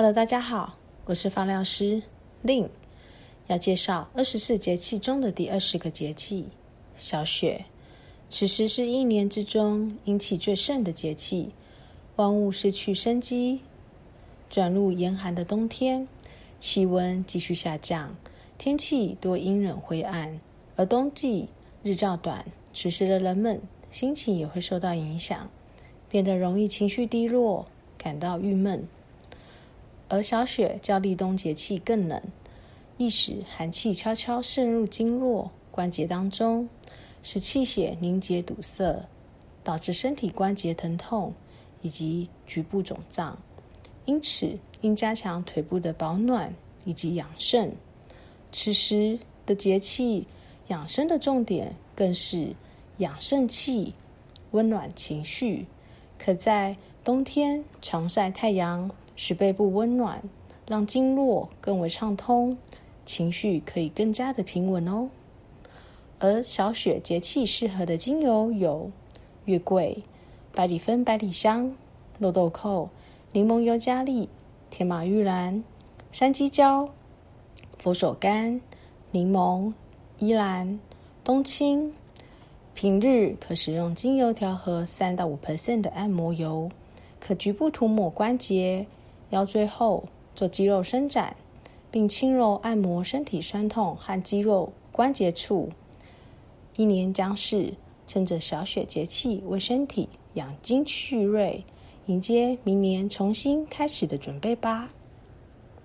Hello，大家好，我是芳疗师令，要介绍二十四节气中的第二十个节气——小雪。此时是一年之中阴气最盛的节气，万物失去生机，转入严寒的冬天，气温继续下降，天气多阴冷灰暗。而冬季日照短，此时的人们心情也会受到影响，变得容易情绪低落，感到郁闷。而小雪较立冬节气更冷，易使寒气悄悄渗入经络关节当中，使气血凝结堵塞，导致身体关节疼痛以及局部肿胀。因此，应加强腿部的保暖以及养肾。此时的节气养生的重点更是养肾气、温暖情绪，可在冬天常晒太阳。使背部温暖，让经络更为畅通，情绪可以更加的平稳哦。而小雪节气适合的精油有月桂、百里芬、百里香、肉豆蔻、柠檬尤加利、天马玉兰、山鸡椒、佛手柑、柠檬、依兰、冬青。平日可使用精油调和三到五 percent 的按摩油，可局部涂抹关节。腰椎后做肌肉伸展，并轻柔按摩身体酸痛和肌肉关节处。一年将是，趁着小雪节气，为身体养精蓄锐，迎接明年重新开始的准备吧。